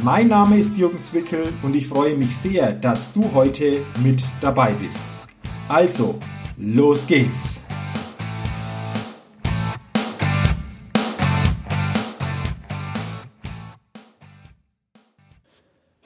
Mein Name ist Jürgen Zwickel und ich freue mich sehr, dass du heute mit dabei bist. Also, los geht's!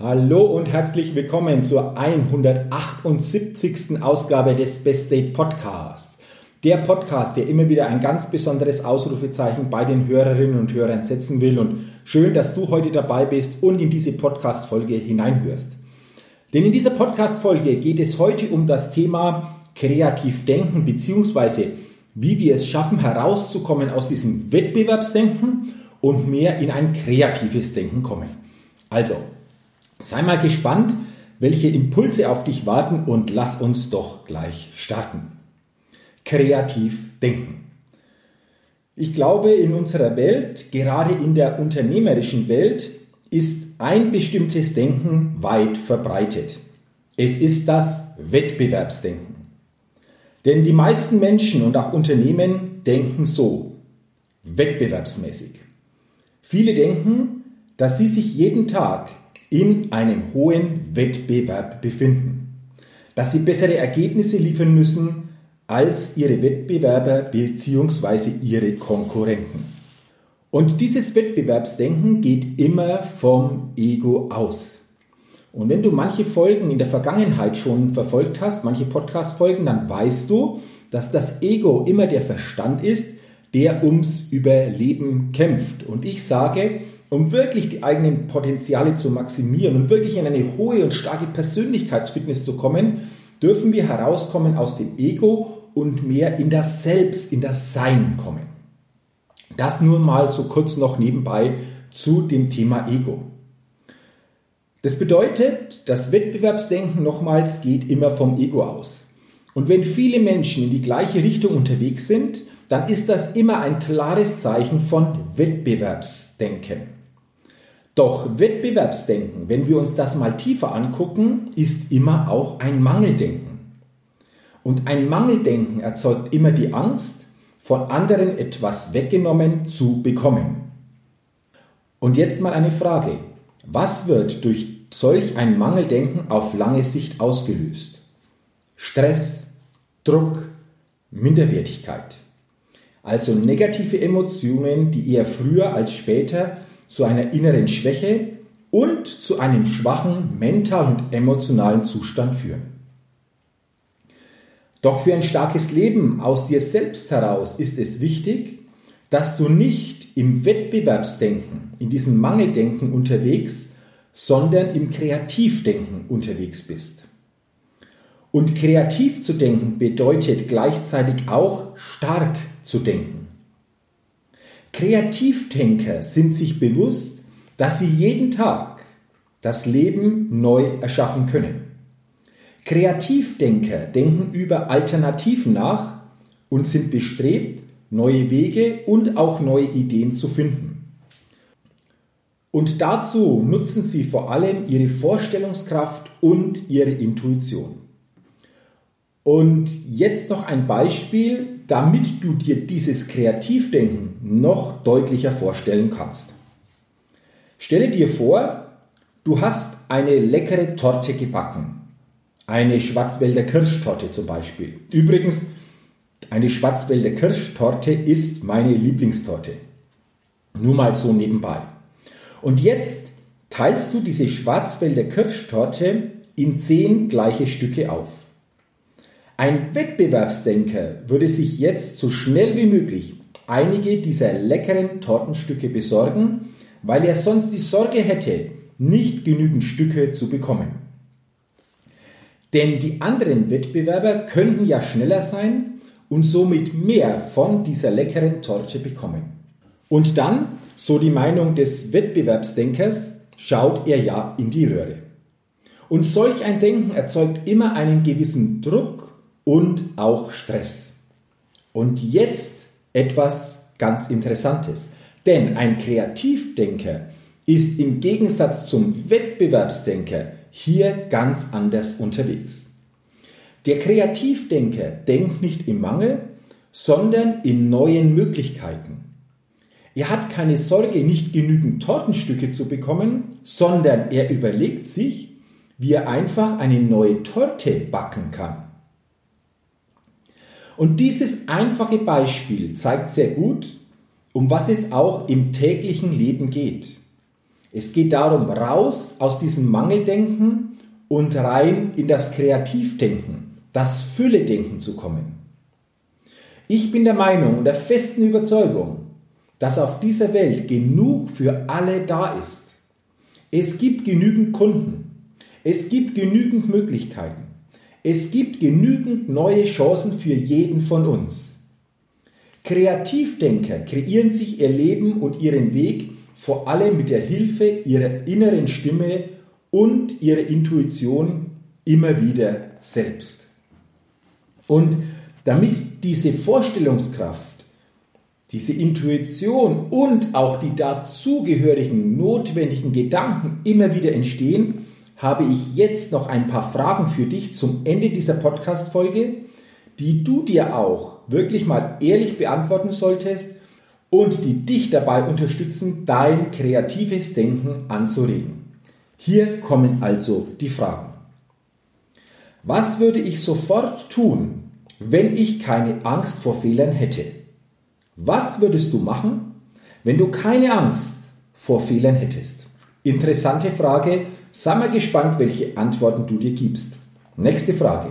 Hallo und herzlich willkommen zur 178. Ausgabe des Best Date Podcasts. Der Podcast, der immer wieder ein ganz besonderes Ausrufezeichen bei den Hörerinnen und Hörern setzen will. Und schön, dass du heute dabei bist und in diese Podcast-Folge hineinhörst. Denn in dieser Podcast-Folge geht es heute um das Thema kreativ denken, beziehungsweise wie wir es schaffen, herauszukommen aus diesem Wettbewerbsdenken und mehr in ein kreatives Denken kommen. Also, sei mal gespannt, welche Impulse auf dich warten und lass uns doch gleich starten kreativ denken. Ich glaube, in unserer Welt, gerade in der unternehmerischen Welt, ist ein bestimmtes Denken weit verbreitet. Es ist das Wettbewerbsdenken. Denn die meisten Menschen und auch Unternehmen denken so, wettbewerbsmäßig. Viele denken, dass sie sich jeden Tag in einem hohen Wettbewerb befinden, dass sie bessere Ergebnisse liefern müssen, als ihre Wettbewerber bzw. ihre Konkurrenten. Und dieses Wettbewerbsdenken geht immer vom Ego aus. Und wenn du manche Folgen in der Vergangenheit schon verfolgt hast, manche Podcast-Folgen, dann weißt du, dass das Ego immer der Verstand ist, der ums Überleben kämpft. Und ich sage, um wirklich die eigenen Potenziale zu maximieren und wirklich in eine hohe und starke Persönlichkeitsfitness zu kommen, dürfen wir herauskommen aus dem Ego und mehr in das Selbst, in das Sein kommen. Das nur mal so kurz noch nebenbei zu dem Thema Ego. Das bedeutet, das Wettbewerbsdenken nochmals geht immer vom Ego aus. Und wenn viele Menschen in die gleiche Richtung unterwegs sind, dann ist das immer ein klares Zeichen von Wettbewerbsdenken. Doch Wettbewerbsdenken, wenn wir uns das mal tiefer angucken, ist immer auch ein Mangeldenken. Und ein Mangeldenken erzeugt immer die Angst, von anderen etwas weggenommen zu bekommen. Und jetzt mal eine Frage. Was wird durch solch ein Mangeldenken auf lange Sicht ausgelöst? Stress, Druck, Minderwertigkeit. Also negative Emotionen, die eher früher als später zu einer inneren Schwäche und zu einem schwachen mentalen und emotionalen Zustand führen. Doch für ein starkes Leben aus dir selbst heraus ist es wichtig, dass du nicht im Wettbewerbsdenken, in diesem Mangeldenken unterwegs, sondern im Kreativdenken unterwegs bist. Und kreativ zu denken bedeutet gleichzeitig auch stark zu denken. Kreativdenker sind sich bewusst, dass sie jeden Tag das Leben neu erschaffen können. Kreativdenker denken über Alternativen nach und sind bestrebt, neue Wege und auch neue Ideen zu finden. Und dazu nutzen sie vor allem ihre Vorstellungskraft und ihre Intuition. Und jetzt noch ein Beispiel, damit du dir dieses Kreativdenken noch deutlicher vorstellen kannst. Stelle dir vor, du hast eine leckere Torte gebacken eine Schwarzwälder Kirschtorte zum Beispiel. Übrigens, eine Schwarzwälder Kirschtorte ist meine Lieblingstorte. Nur mal so nebenbei. Und jetzt teilst du diese Schwarzwälder Kirschtorte in zehn gleiche Stücke auf. Ein Wettbewerbsdenker würde sich jetzt so schnell wie möglich einige dieser leckeren Tortenstücke besorgen, weil er sonst die Sorge hätte, nicht genügend Stücke zu bekommen. Denn die anderen Wettbewerber könnten ja schneller sein und somit mehr von dieser leckeren Torte bekommen. Und dann, so die Meinung des Wettbewerbsdenkers, schaut er ja in die Röhre. Und solch ein Denken erzeugt immer einen gewissen Druck und auch Stress. Und jetzt etwas ganz Interessantes. Denn ein Kreativdenker ist im Gegensatz zum Wettbewerbsdenker hier ganz anders unterwegs. Der Kreativdenker denkt nicht im Mangel, sondern in neuen Möglichkeiten. Er hat keine Sorge, nicht genügend Tortenstücke zu bekommen, sondern er überlegt sich, wie er einfach eine neue Torte backen kann. Und dieses einfache Beispiel zeigt sehr gut, um was es auch im täglichen Leben geht. Es geht darum, raus aus diesem Mangeldenken und rein in das Kreativdenken, das Fülledenken zu kommen. Ich bin der Meinung und der festen Überzeugung, dass auf dieser Welt genug für alle da ist. Es gibt genügend Kunden. Es gibt genügend Möglichkeiten. Es gibt genügend neue Chancen für jeden von uns. Kreativdenker kreieren sich ihr Leben und ihren Weg vor allem mit der Hilfe ihrer inneren Stimme und ihrer Intuition immer wieder selbst. Und damit diese Vorstellungskraft, diese Intuition und auch die dazugehörigen notwendigen Gedanken immer wieder entstehen, habe ich jetzt noch ein paar Fragen für dich zum Ende dieser Podcast-Folge, die du dir auch wirklich mal ehrlich beantworten solltest und die dich dabei unterstützen, dein kreatives Denken anzuregen. Hier kommen also die Fragen. Was würde ich sofort tun, wenn ich keine Angst vor Fehlern hätte? Was würdest du machen, wenn du keine Angst vor Fehlern hättest? Interessante Frage, Sei mal gespannt, welche Antworten du dir gibst. Nächste Frage.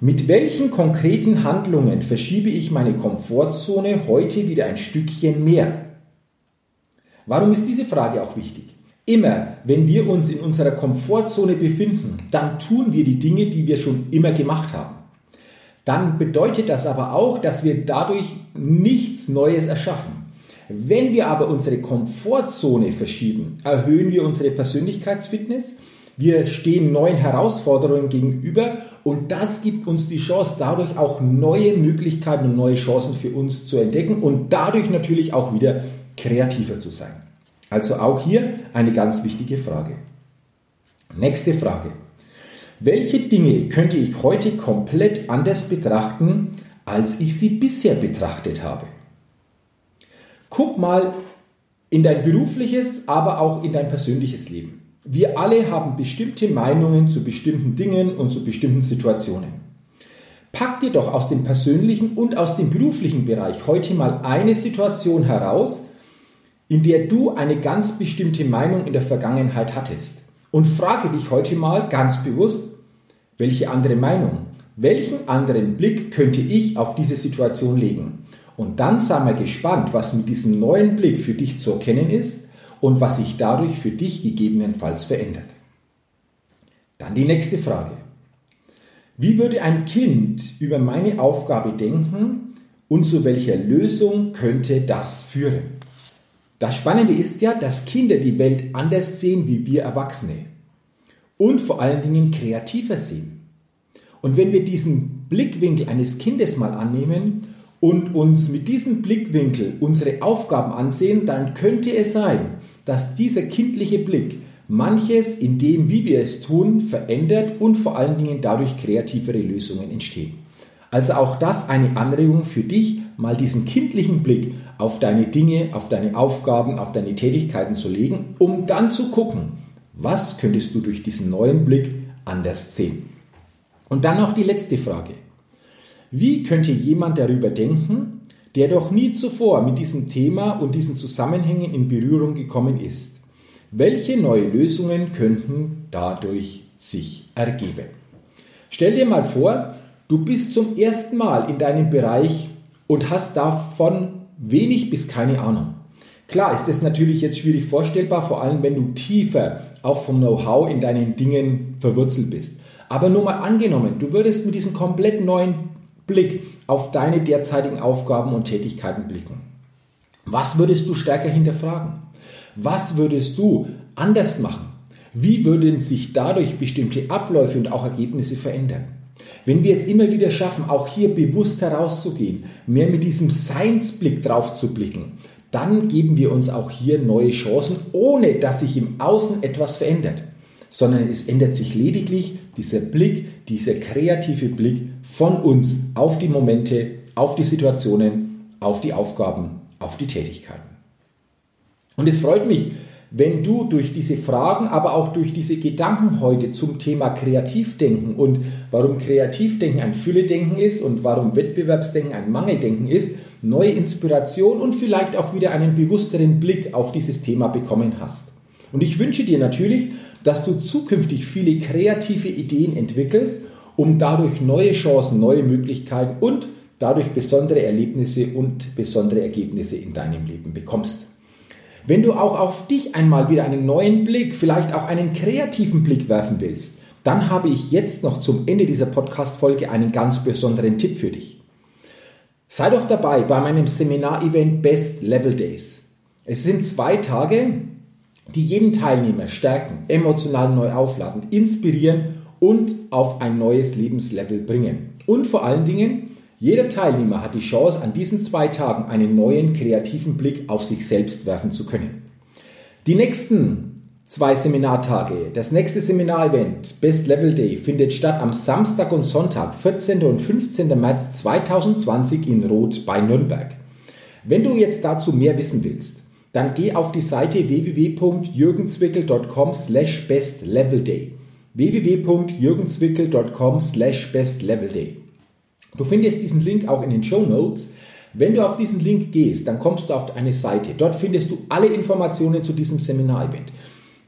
Mit welchen konkreten Handlungen verschiebe ich meine Komfortzone heute wieder ein Stückchen mehr? Warum ist diese Frage auch wichtig? Immer, wenn wir uns in unserer Komfortzone befinden, dann tun wir die Dinge, die wir schon immer gemacht haben. Dann bedeutet das aber auch, dass wir dadurch nichts Neues erschaffen. Wenn wir aber unsere Komfortzone verschieben, erhöhen wir unsere Persönlichkeitsfitness, wir stehen neuen Herausforderungen gegenüber und das gibt uns die Chance, dadurch auch neue Möglichkeiten und neue Chancen für uns zu entdecken und dadurch natürlich auch wieder kreativer zu sein. Also auch hier eine ganz wichtige Frage. Nächste Frage. Welche Dinge könnte ich heute komplett anders betrachten, als ich sie bisher betrachtet habe? Guck mal in dein berufliches, aber auch in dein persönliches Leben. Wir alle haben bestimmte Meinungen zu bestimmten Dingen und zu bestimmten Situationen. Pack dir doch aus dem persönlichen und aus dem beruflichen Bereich heute mal eine Situation heraus, in der du eine ganz bestimmte Meinung in der Vergangenheit hattest. Und frage dich heute mal ganz bewusst, welche andere Meinung, welchen anderen Blick könnte ich auf diese Situation legen? Und dann sei mal gespannt, was mit diesem neuen Blick für dich zu erkennen ist und was sich dadurch für dich gegebenenfalls verändert. Dann die nächste Frage. Wie würde ein Kind über meine Aufgabe denken und zu welcher Lösung könnte das führen? Das Spannende ist ja, dass Kinder die Welt anders sehen wie wir Erwachsene und vor allen Dingen kreativer sehen. Und wenn wir diesen Blickwinkel eines Kindes mal annehmen und uns mit diesem Blickwinkel unsere Aufgaben ansehen, dann könnte es sein, dass dieser kindliche Blick manches in dem, wie wir es tun, verändert und vor allen Dingen dadurch kreativere Lösungen entstehen. Also auch das eine Anregung für dich, mal diesen kindlichen Blick auf deine Dinge, auf deine Aufgaben, auf deine Tätigkeiten zu legen, um dann zu gucken, was könntest du durch diesen neuen Blick anders sehen. Und dann noch die letzte Frage. Wie könnte jemand darüber denken, der doch nie zuvor mit diesem Thema und diesen Zusammenhängen in Berührung gekommen ist? Welche neue Lösungen könnten dadurch sich ergeben? Stell dir mal vor, du bist zum ersten Mal in deinem Bereich und hast davon wenig bis keine Ahnung. Klar ist das natürlich jetzt schwierig vorstellbar, vor allem wenn du tiefer auch vom Know-how in deinen Dingen verwurzelt bist. Aber nur mal angenommen, du würdest mit diesem komplett neuen Blick auf deine derzeitigen Aufgaben und Tätigkeiten blicken. Was würdest du stärker hinterfragen? Was würdest du anders machen? Wie würden sich dadurch bestimmte Abläufe und auch Ergebnisse verändern? Wenn wir es immer wieder schaffen, auch hier bewusst herauszugehen, mehr mit diesem Seinsblick drauf zu blicken, dann geben wir uns auch hier neue Chancen, ohne dass sich im Außen etwas verändert, sondern es ändert sich lediglich dieser Blick, dieser kreative Blick von uns auf die Momente, auf die Situationen, auf die Aufgaben, auf die Tätigkeiten. Und es freut mich, wenn du durch diese Fragen, aber auch durch diese Gedanken heute zum Thema Kreativdenken und warum Kreativdenken ein Fülledenken ist und warum Wettbewerbsdenken ein Mangeldenken ist, neue Inspiration und vielleicht auch wieder einen bewussteren Blick auf dieses Thema bekommen hast. Und ich wünsche dir natürlich, dass du zukünftig viele kreative Ideen entwickelst, um dadurch neue Chancen, neue Möglichkeiten und dadurch besondere Erlebnisse und besondere Ergebnisse in deinem Leben bekommst. Wenn du auch auf dich einmal wieder einen neuen Blick, vielleicht auch einen kreativen Blick werfen willst, dann habe ich jetzt noch zum Ende dieser Podcast-Folge einen ganz besonderen Tipp für dich. Sei doch dabei bei meinem Seminar-Event Best Level Days. Es sind zwei Tage, die jeden Teilnehmer stärken, emotional neu aufladen, inspirieren und auf ein neues Lebenslevel bringen. Und vor allen Dingen, jeder Teilnehmer hat die Chance, an diesen zwei Tagen einen neuen kreativen Blick auf sich selbst werfen zu können. Die nächsten zwei Seminartage, das nächste Seminarevent Best Level Day findet statt am Samstag und Sonntag, 14. und 15. März 2020 in Roth bei Nürnberg. Wenn du jetzt dazu mehr wissen willst, dann geh auf die Seite www.jürgenzwickel.com slash bestlevelday www.jürgenzwickel.com slash bestlevelday Du findest diesen Link auch in den Show Notes. Wenn du auf diesen Link gehst, dann kommst du auf eine Seite. Dort findest du alle Informationen zu diesem Seminarevent.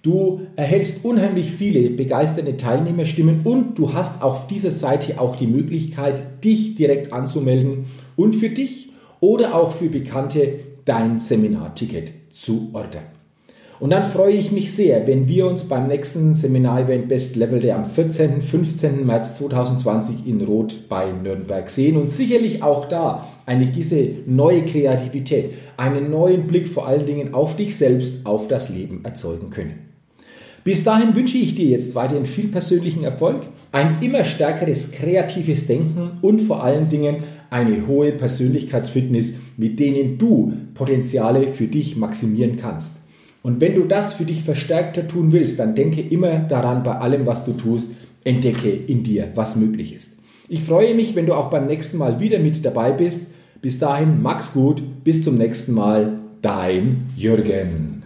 Du erhältst unheimlich viele begeisterte Teilnehmerstimmen und du hast auf dieser Seite auch die Möglichkeit, dich direkt anzumelden und für dich oder auch für Bekannte dein Seminarticket zu ordern. Und dann freue ich mich sehr, wenn wir uns beim nächsten Seminarevent Best Level Day am 14. 15. März 2020 in Rot bei Nürnberg sehen und sicherlich auch da eine diese neue Kreativität, einen neuen Blick vor allen Dingen auf dich selbst, auf das Leben erzeugen können. Bis dahin wünsche ich dir jetzt weiterhin viel persönlichen Erfolg, ein immer stärkeres kreatives Denken und vor allen Dingen eine hohe Persönlichkeitsfitness, mit denen du Potenziale für dich maximieren kannst. Und wenn du das für dich verstärkter tun willst, dann denke immer daran, bei allem, was du tust, entdecke in dir, was möglich ist. Ich freue mich, wenn du auch beim nächsten Mal wieder mit dabei bist. Bis dahin, Max gut, bis zum nächsten Mal, dein Jürgen.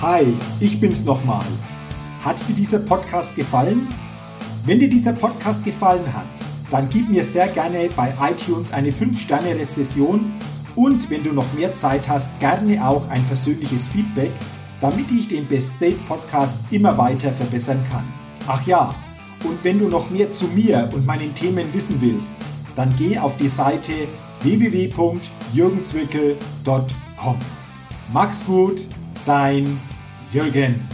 Hi, ich bin's nochmal. Hat dir dieser Podcast gefallen? Wenn dir dieser Podcast gefallen hat, dann gib mir sehr gerne bei iTunes eine 5-Sterne-Rezession und wenn du noch mehr Zeit hast, gerne auch ein persönliches Feedback, damit ich den Best State Podcast immer weiter verbessern kann. Ach ja, und wenn du noch mehr zu mir und meinen Themen wissen willst, dann geh auf die Seite www.jürgenzwickel.com. Mach's gut, dein Jürgen.